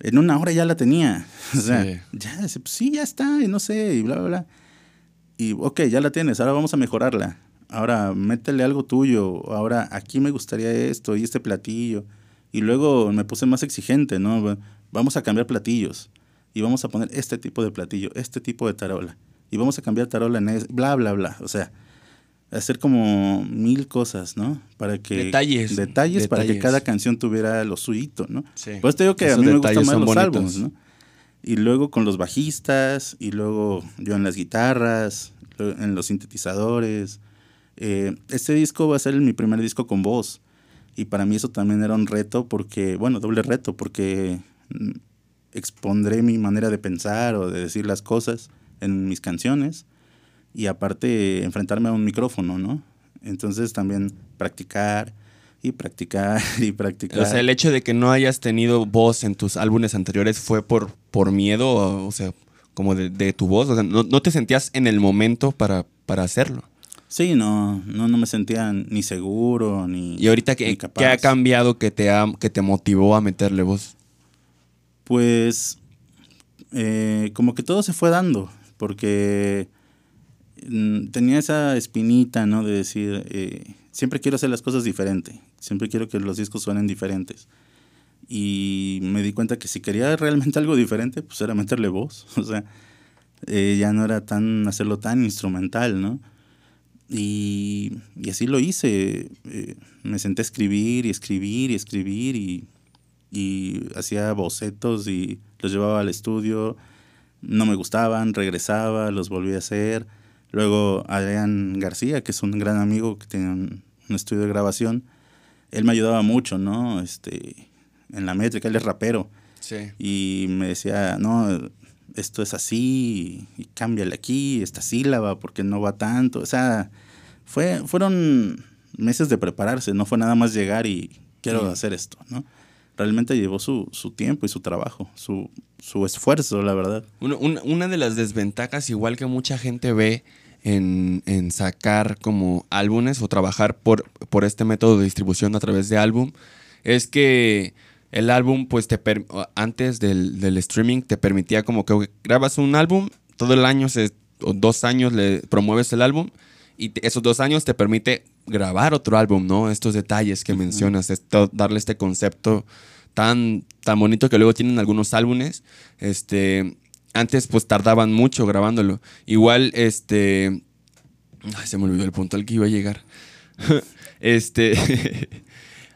B: en una hora ya la tenía. O sea, ya, pues sí, ya está, y no sé, y bla, bla, bla. Y ok, ya la tienes, ahora vamos a mejorarla. Ahora métele algo tuyo, ahora aquí me gustaría esto y este platillo. Y luego me puse más exigente, ¿no? Vamos a cambiar platillos y vamos a poner este tipo de platillo, este tipo de tarola. Y vamos a cambiar tarola en es, bla, bla, bla. O sea, hacer como mil cosas, ¿no? Para que...
A: Detalles.
B: Detalles, para que cada canción tuviera lo suyito, ¿no? Sí. Pues te digo que a mí me gustan más los álbumes, ¿no? Y luego con los bajistas, y luego yo en las guitarras, en los sintetizadores. Eh, este disco va a ser mi primer disco con voz. Y para mí eso también era un reto porque, bueno, doble reto, porque mm, expondré mi manera de pensar o de decir las cosas en mis canciones y aparte enfrentarme a un micrófono, ¿no? Entonces también practicar y practicar y practicar.
A: O sea, el hecho de que no hayas tenido voz en tus álbumes anteriores fue por, por miedo, o sea, como de, tu voz, o sea, no, te sentías en el momento para, para hacerlo.
B: Sí, no, no, no me sentía ni seguro, ni.
A: ¿Y ahorita qué, qué ha cambiado que te, ha, que te motivó a meterle voz?
B: Pues, eh, como que todo se fue dando, porque tenía esa espinita, ¿no? De decir, eh, siempre quiero hacer las cosas diferente, siempre quiero que los discos suenen diferentes. Y me di cuenta que si quería realmente algo diferente, pues era meterle voz, o sea, eh, ya no era tan, hacerlo tan instrumental, ¿no? Y, y así lo hice, eh, me senté a escribir y escribir y escribir y, y hacía bocetos y los llevaba al estudio, no me gustaban, regresaba, los volví a hacer Luego Adrián García, que es un gran amigo que tiene un, estudio de grabación, él me ayudaba mucho, ¿no? Este, en la métrica, él es rapero.
A: Sí.
B: Y me decía, no, esto es así, y cámbiale aquí, esta sílaba, porque no va tanto. O sea, fue, fueron meses de prepararse, no fue nada más llegar y quiero hacer esto, ¿no? Realmente llevó su, su tiempo y su trabajo, su, su esfuerzo, la verdad.
A: una de las desventajas, igual que mucha gente ve en, sacar como álbumes o trabajar por, por este método de distribución a través de álbum, es que el álbum, pues te antes del, del, streaming, te permitía como que grabas un álbum, todo el año, se, o dos años le promueves el álbum, y esos dos años te permite grabar otro álbum, ¿no? Estos detalles que mencionas, esto, darle este concepto tan, tan bonito que luego tienen algunos álbumes. Este, antes pues tardaban mucho grabándolo. Igual, este, Ay, se me olvidó el punto al que iba a llegar. este.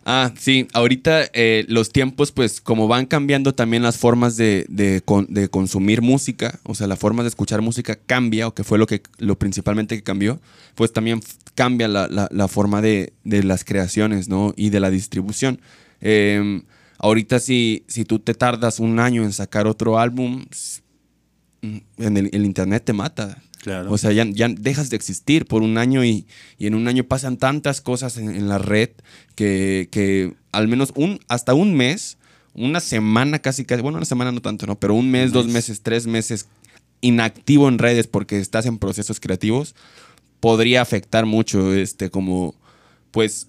A: ah, sí, ahorita eh, los tiempos, pues, como van cambiando también las formas de, de, de, consumir música, o sea, la forma de escuchar música cambia, o que fue lo que lo principalmente que cambió, pues también cambia la, la, la forma de, de, las creaciones, ¿no? Y de la distribución. Eh, ahorita, si, si tú te tardas un año en sacar otro álbum, mm, en el internet te mata. O sea, ya, ya, dejas de existir por un año y, y en un año pasan tantas cosas en, en la red que, que, al menos un, hasta un mes, una semana casi, casi, bueno, una semana no tanto, ¿no? Pero un mes, dos meses, tres meses inactivo en redes porque estás en procesos creativos, podría afectar mucho, este, como, pues,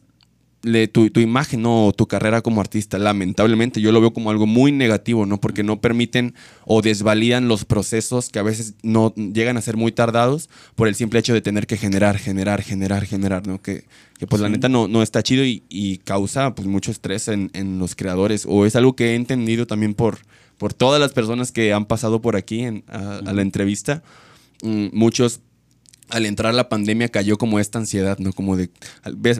A: le, tu, tu, imagen o tu carrera como artista. Lamentablemente yo lo veo como algo muy negativo, ¿no? Porque no permiten o desvalidan los procesos que a veces no llegan a ser muy tardados por el simple hecho de tener que generar, generar, generar, generar, ¿no? Que, que pues sí. la neta no, no está chido y, y causa pues mucho estrés en, en, los creadores. O es algo que he entendido también por, por todas las personas que han pasado por aquí en, a, a la entrevista. Mm, muchos al entrar la pandemia cayó como esta ansiedad, ¿no? Como de,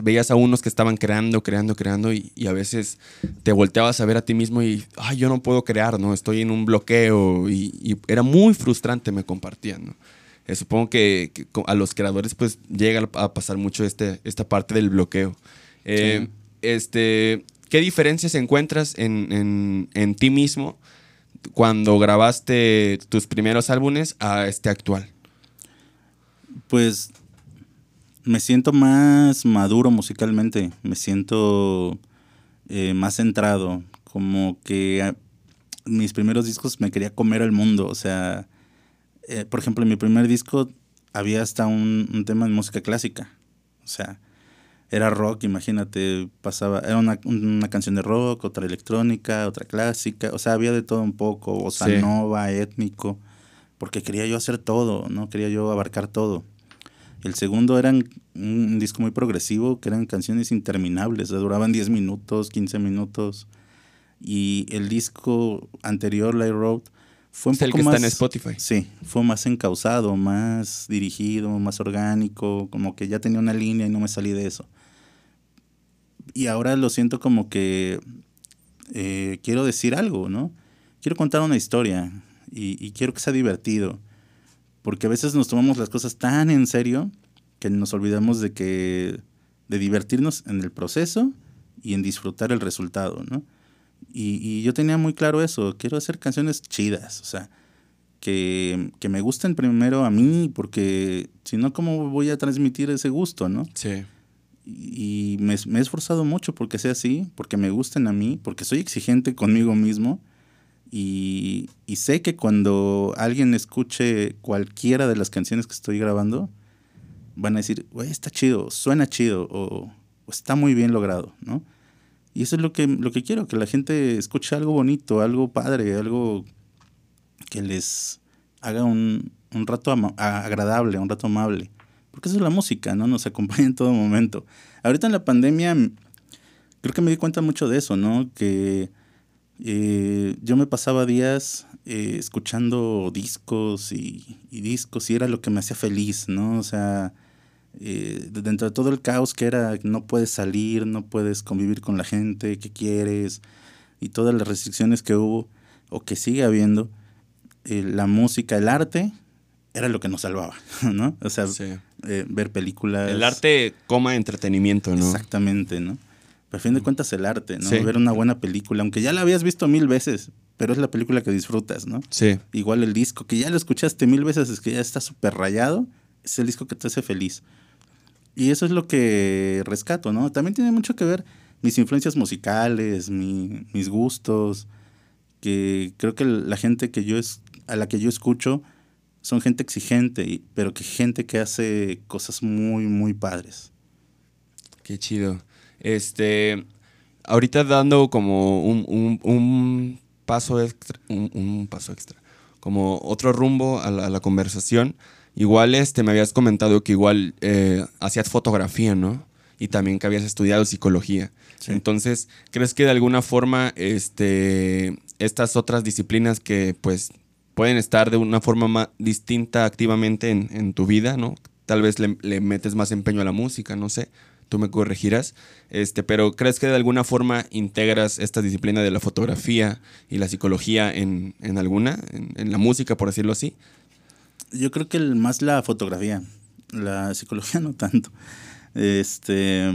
A: veías a unos que estaban creando, creando, creando y, y, a veces te volteabas a ver a ti mismo y, ay, yo no puedo crear, ¿no? Estoy en un bloqueo y, y era muy frustrante, me compartían, ¿no? Eh, supongo que, que, a los creadores pues llega a pasar mucho este, esta parte del bloqueo. Eh, sí. este, ¿Qué diferencias encuentras en, en, en ti mismo cuando grabaste tus primeros álbumes a este actual?
B: Pues me siento más maduro musicalmente, me siento eh, más centrado, como que a, mis primeros discos me quería comer el mundo, o sea, eh, por ejemplo, en mi primer disco había hasta un, un, tema de música clásica, o sea, era rock, imagínate, pasaba, era una, una canción de rock, otra electrónica, otra clásica, o sea, había de todo un poco, bossa sí. nova, étnico, porque quería yo hacer todo, ¿no? Quería yo abarcar todo. El segundo era un disco muy progresivo, que eran canciones interminables, duraban 10 minutos, 15 minutos. Y el disco anterior, Light Road, fue un
A: es poco
B: el que
A: más,
B: está
A: en Spotify.
B: Sí, fue más encausado, más dirigido, más orgánico, como que ya tenía una línea y no me salí de eso. Y ahora lo siento como que eh, quiero decir algo, ¿no? Quiero contar una historia y, y quiero que sea divertido porque a veces nos tomamos las cosas tan en serio que nos olvidamos de que de divertirnos en el proceso y en disfrutar el resultado, ¿no? Y, y yo tenía muy claro eso, quiero hacer canciones chidas, o sea, que, que, me gusten primero a mí, porque si no, ¿cómo voy a transmitir ese gusto, no?
A: Sí.
B: Y me, me he esforzado mucho porque sea así, porque me gusten a mí, porque soy exigente conmigo mismo y, y, sé que cuando alguien escuche cualquiera de las canciones que estoy grabando, van a decir, güey, está chido, suena chido o, o, está muy bien logrado, ¿no? Y eso es lo que, lo que quiero, que la gente escuche algo bonito, algo padre, algo que les haga un, un rato agradable, un rato amable. Porque eso es la música, ¿no? Nos acompaña en todo momento. Ahorita en la pandemia, creo que me di cuenta mucho de eso, ¿no? Que eh, yo me pasaba días eh, escuchando discos y, y, discos y era lo que me hacía feliz, ¿no? O sea, eh, dentro de todo el caos que era, no puedes salir, no puedes convivir con la gente que quieres y todas las restricciones que hubo o que sigue habiendo, eh, la música, el arte era lo que nos salvaba, ¿no? O sea, sí. ver películas.
A: El arte coma entretenimiento, ¿no?
B: Exactamente, ¿no? Pero a fin de cuentas el arte, ¿no? Sí. Ver una buena película, aunque ya la habías visto mil veces, pero es la película que disfrutas, ¿no?
A: Sí.
B: Igual el disco, que ya lo escuchaste mil veces, es que ya está súper rayado, es el disco que te hace feliz. Y eso es lo que rescato, ¿no? También tiene mucho que ver mis influencias musicales, mi, mis gustos, que creo que la gente que yo es, a la que yo escucho son gente exigente, pero que gente que hace cosas muy, muy padres.
A: Qué chido. Este, ahorita dando como un, un, un paso extra, un, un, paso extra, como otro rumbo a la, a la, conversación. Igual este, me habías comentado que igual eh, hacías fotografía, ¿no? Y también que habías estudiado psicología. Sí. Entonces, ¿crees que de alguna forma este, estas otras disciplinas que pues pueden estar de una forma más distinta activamente en, en tu vida, ¿no? tal vez le, le metes más empeño a la música, no sé tú me corregirás, este, pero ¿crees que de alguna forma integras esta disciplina de la fotografía y la psicología en, en alguna, en, la música, por decirlo así?
B: Yo creo que más la fotografía, la psicología no tanto. Este,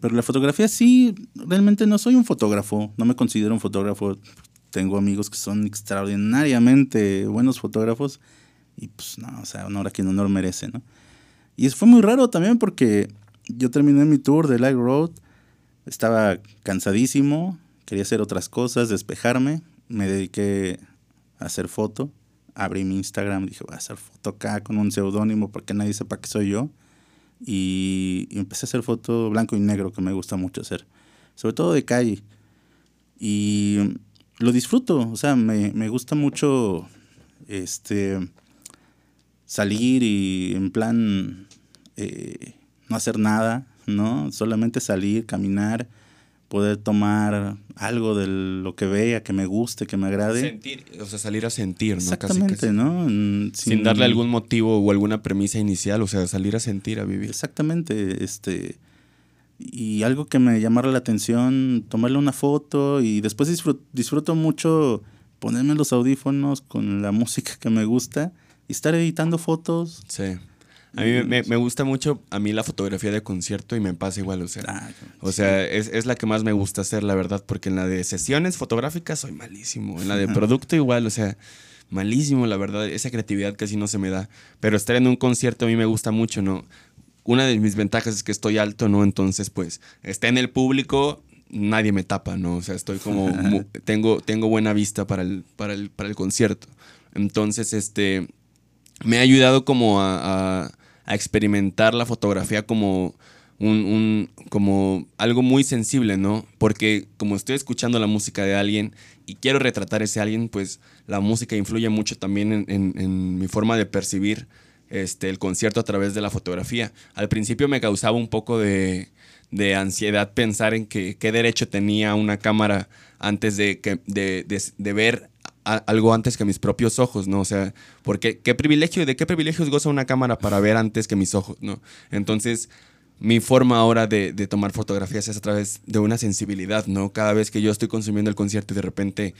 B: pero la fotografía sí, realmente no soy un fotógrafo, no me considero un fotógrafo. Tengo amigos que son extraordinariamente buenos fotógrafos y pues no, o sea, honor a quien honor merece, ¿no? Y fue muy raro también porque yo terminé mi tour de Light Road, estaba cansadísimo, quería hacer otras cosas, despejarme, me dediqué a hacer foto, abrí mi Instagram, dije voy a hacer foto acá con un seudónimo para que nadie sepa que soy yo. Y, empecé a hacer foto blanco y negro, que me gusta mucho hacer, sobre todo de calle. Y lo disfruto, o sea, me, me gusta mucho este salir y en plan eh, no hacer nada, ¿no? Solamente salir, caminar, poder tomar algo de lo que vea, que me guste, que me agrade.
A: Sentir, o sea, salir a sentir, ¿no?
B: Exactamente, ¿no?
A: Sin, darle algún motivo o alguna premisa inicial, o sea, salir a sentir, a vivir.
B: Exactamente, este... Y algo que me llamara la atención, tomarle una foto y después disfruto mucho ponerme los audífonos con la música que me gusta y estar editando fotos.
A: Sí. A mí me, me, gusta mucho a mí la fotografía de concierto y me pasa igual, o sea, ah, o sea es, es, la que más me gusta hacer, la verdad, porque en la de sesiones fotográficas soy malísimo, en la de producto igual, o sea, malísimo, la verdad, esa creatividad casi no se me da, pero estar en un concierto a mí me gusta mucho, ¿no? Una de mis ventajas es que estoy alto, ¿no? Entonces, pues, está en el público, nadie me tapa, ¿no? O sea, estoy como, tengo, tengo buena vista para el, para el, para el concierto. Entonces, este, me ha ayudado como a a experimentar la fotografía como un, como algo muy sensible, ¿no? Porque como estoy escuchando la música de alguien y quiero retratar ese alguien, pues la música influye mucho también en, mi forma de percibir este, el concierto a través de la fotografía. Al principio me causaba un poco de, ansiedad pensar en que, qué derecho tenía una cámara antes de, que, de, de ver algo antes que mis propios ojos, ¿no? O sea, porque qué privilegio, ¿de qué privilegios goza una cámara para ver antes que mis ojos, ¿no? Entonces, mi forma ahora de, tomar fotografías es a través de una sensibilidad, ¿no? Cada vez que yo estoy consumiendo el concierto y de repente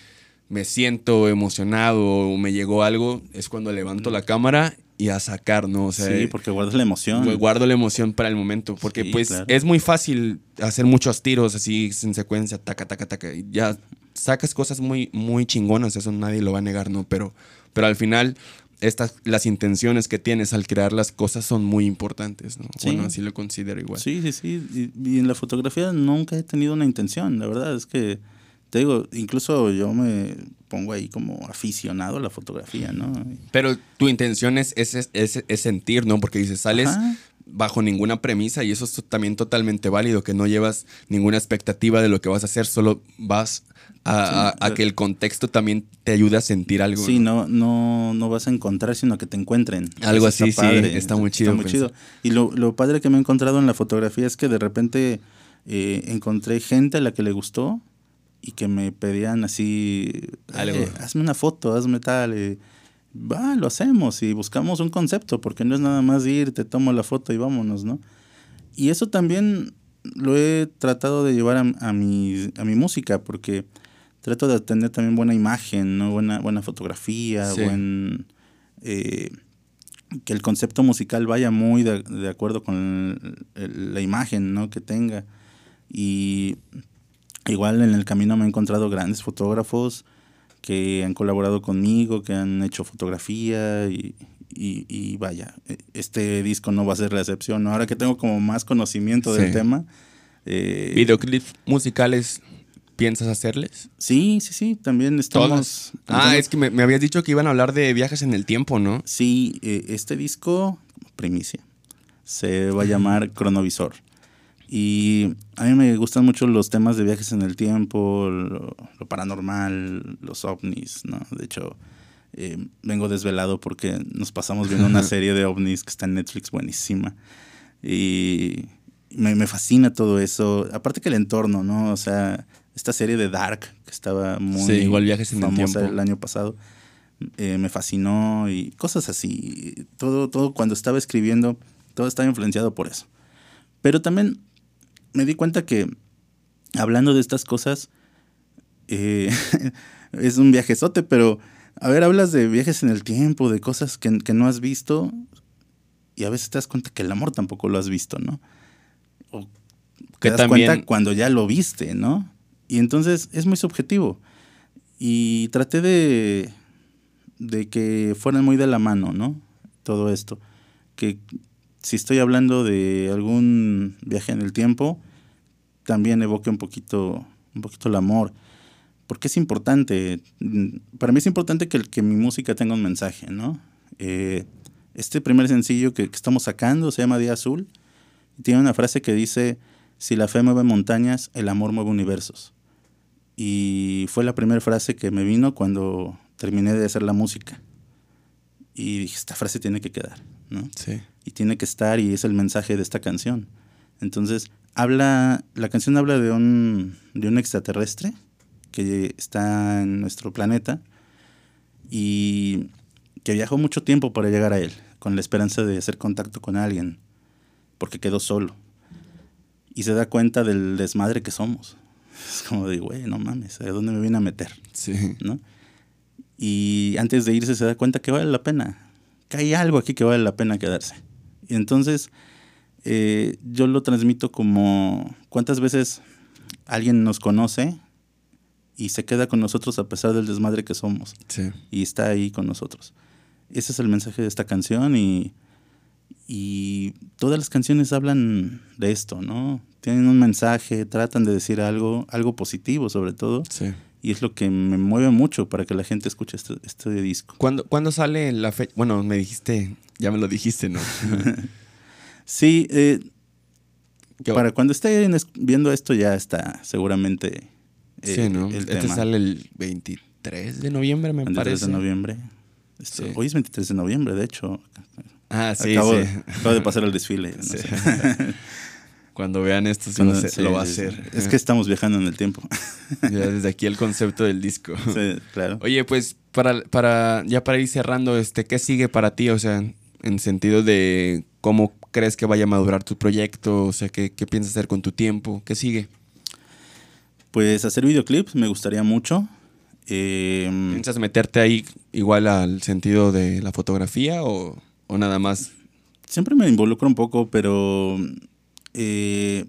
A: me siento emocionado o me llegó algo, es cuando levanto la cámara y a sacar, ¿no? O
B: sea, sí, porque guardas la emoción.
A: Guardo la emoción para el momento, porque pues es muy fácil hacer muchos tiros así en secuencia, taca, taca, taca, y ya sacas cosas muy, muy chingonas, eso nadie lo va a negar, ¿no? Pero, pero al final, estas, las intenciones que tienes al crear las cosas son muy importantes, ¿no? Bueno, así lo considero igual.
B: Sí, sí, sí. Y, en la fotografía nunca he tenido una intención, la verdad es que, te digo, incluso yo me pongo ahí como aficionado a la fotografía, ¿no?
A: Pero tu intención es, es, es, sentir, ¿no? Porque dices, sales bajo ninguna premisa y eso es también totalmente válido, que no llevas ninguna expectativa de lo que vas a hacer, solo vas a, que el contexto también te ayude a sentir algo.
B: Sí, no, no, no vas a encontrar, sino que te encuentren.
A: Algo así, sí, está muy chido.
B: muy chido. Y lo, lo, padre que me he encontrado en la fotografía es que de repente eh, encontré gente a la que le gustó y que me pedían así, eh, hazme una foto, hazme tal. Eh, va, lo hacemos y buscamos un concepto, porque no es nada más ir, te tomo la foto y vámonos, ¿no? Y eso también lo he tratado de llevar a, a, mi, a mi música, porque trato de tener también buena imagen, ¿no? buena, buena fotografía, buen, eh, que el concepto musical vaya muy de, acuerdo con la imagen ¿no? que tenga. Y igual en el camino me he encontrado grandes fotógrafos que han colaborado conmigo, que han hecho fotografía y, y, vaya, este disco no va a ser la excepción. Ahora que tengo como más conocimiento del tema.
A: Eh, Videoclips musicales piensas hacerles?
B: Sí, sí, sí, también estamos...
A: Ah, es que me, habías dicho que iban a hablar de viajes en el tiempo, ¿no?
B: Sí, eh, este disco, primicia, se va a llamar Cronovisor. Y a mí me gustan mucho los temas de viajes en el tiempo, lo, paranormal, los ovnis, ¿no? De hecho, eh, vengo desvelado porque nos pasamos viendo una serie de ovnis que está en Netflix buenísima. Y me, me fascina todo eso. Aparte que el entorno, ¿no? O sea, esta serie de Dark, que estaba muy
A: igual viajes en
B: famosa
A: el,
B: el, año pasado. eh, me fascinó y cosas así. Todo, todo cuando estaba escribiendo, todo estaba influenciado por eso. Pero también me di cuenta que hablando de estas cosas, eh, es un viajezote, pero a ver, hablas de viajes en el tiempo, de cosas que, que, no has visto, y a veces te das cuenta que el amor tampoco lo has visto, ¿no? O te das cuenta cuando ya lo viste, ¿no? Y entonces es muy subjetivo. Y traté de, de que fueran muy de la mano, ¿no? Todo esto. Que si estoy hablando de algún viaje en el tiempo, también evoque un poquito, un poquito el amor. Porque es importante. Para mí es importante que, que mi música tenga un mensaje, ¿no? Eh, este primer sencillo que, estamos sacando se llama Día Azul. Tiene una frase que dice, si la fe mueve montañas, el amor mueve universos. Y fue la primera frase que me vino cuando terminé de hacer la música. Y dije, esta frase tiene que quedar, ¿no?
A: Sí.
B: Y tiene que estar y es el mensaje de esta canción. Entonces, habla, la canción habla de un, de un extraterrestre que está en nuestro planeta y que viajó mucho tiempo para llegar a él, con la esperanza de hacer contacto con alguien, porque quedó solo. Y se da cuenta del desmadre que somos. Es como de, güey, no mames, ¿a dónde me viene a meter?
A: Sí.
B: ¿No? Y antes de irse se da cuenta que vale la pena, que hay algo aquí que vale la pena quedarse. Y entonces eh, yo lo transmito como cuántas veces alguien nos conoce y se queda con nosotros a pesar del desmadre que somos.
A: Sí.
B: Y está ahí con nosotros. Ese es el mensaje de esta canción y, y todas las canciones hablan de esto, ¿no? tienen un mensaje, tratan de decir algo, algo positivo sobre todo.
A: Sí.
B: Y es lo que me mueve mucho para que la gente escuche este, este disco.
A: ¿Cuándo, ¿Cuándo, sale la fecha? Bueno, me dijiste, ya me lo dijiste, ¿no?
B: sí, eh, para cuando estén viendo esto ya está seguramente
A: eh, sí, ¿no? el este sale el 23 de noviembre, me 23
B: parece. de noviembre. Esto, sí. Hoy es 23 de noviembre, de hecho.
A: Ah, sí,
B: acabo,
A: sí.
B: De, acabo de pasar el desfile. No
A: Sí.
B: sé.
A: Cuando vean esto,
B: Cuando-
A: lo, sé-
B: sí,
A: lo va a hacer.
B: Es que estamos viajando en el tiempo.
A: Ya desde aquí el concepto del disco.
B: sí, claro.
A: Oye, pues para, para ya para ir cerrando, este, ¿qué sigue para ti? O sea, en sentido de cómo crees que vaya a madurar tu proyecto, o sea, ¿qué, qué piensas hacer con tu tiempo? ¿Qué sigue?
B: Pues hacer videoclips me gustaría mucho. Eh,
A: ¿Piensas meterte ahí igual al sentido de la fotografía o, o nada más?
B: siempre me involucro un poco, pero eh,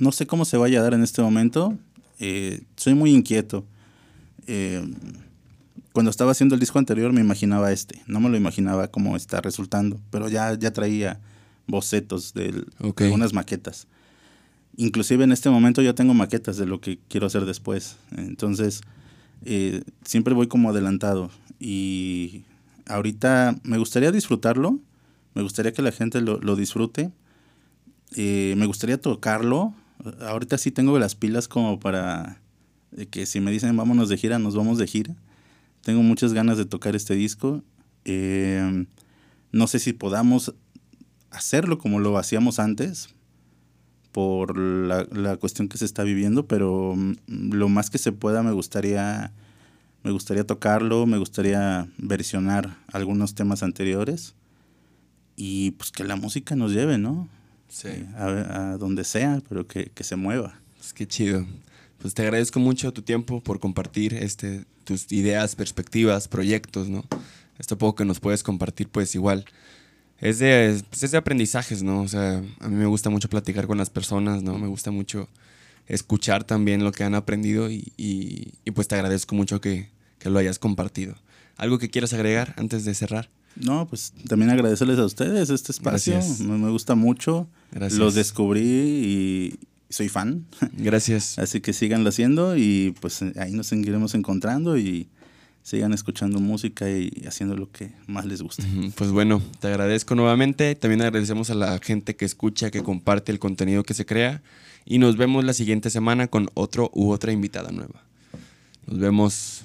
B: no sé cómo se vaya a dar en este momento. Eh, soy muy inquieto. Eh, cuando estaba haciendo el disco anterior me imaginaba este, no me lo imaginaba cómo está resultando, pero ya, ya traía bocetos de algunas maquetas. Inclusive en este momento ya tengo maquetas de lo que quiero hacer después. Entonces, eh, siempre voy como adelantado. Y ahorita me gustaría disfrutarlo. Me gustaría que la gente lo, lo disfrute. Eh, me gustaría tocarlo. Ahorita sí tengo las pilas como para que si me dicen vámonos de gira, nos vamos de gira. Tengo muchas ganas de tocar este disco. Eh, no sé si podamos hacerlo como lo hacíamos antes por la, la cuestión que se está viviendo, pero mm, lo más que se pueda me gustaría me gustaría tocarlo, me gustaría versionar algunos temas anteriores y pues que la música nos lleve, ¿no?
A: Sí.
B: A, a donde sea, pero que, que se mueva.
A: Pues qué chido. Pues te agradezco mucho tu tiempo por compartir este, tus ideas, perspectivas, proyectos, ¿no? Esto poco que nos puedes compartir, pues igual. Es de, pues es de aprendizajes, ¿no? O sea, a mí me gusta mucho platicar con las personas, ¿no? Me gusta mucho escuchar también lo que han aprendido y, y- y, pues te agradezco mucho que, que lo hayas compartido. ¿Algo que quieras agregar antes de cerrar?
B: No, pues también agradecerles a ustedes este espacio.
A: Gracias.
B: Me, me gusta mucho.
A: Gracias.
B: Los descubrí y soy fan.
A: Gracias.
B: Así que síganlo haciendo y pues ahí nos seguiremos encontrando y sigan escuchando música y haciendo lo que más les guste.
A: Pues bueno, te agradezco nuevamente. También agradecemos a la gente que escucha, que comparte el contenido que se crea. Y nos vemos la siguiente semana con otro u otra invitada nueva. Nos vemos.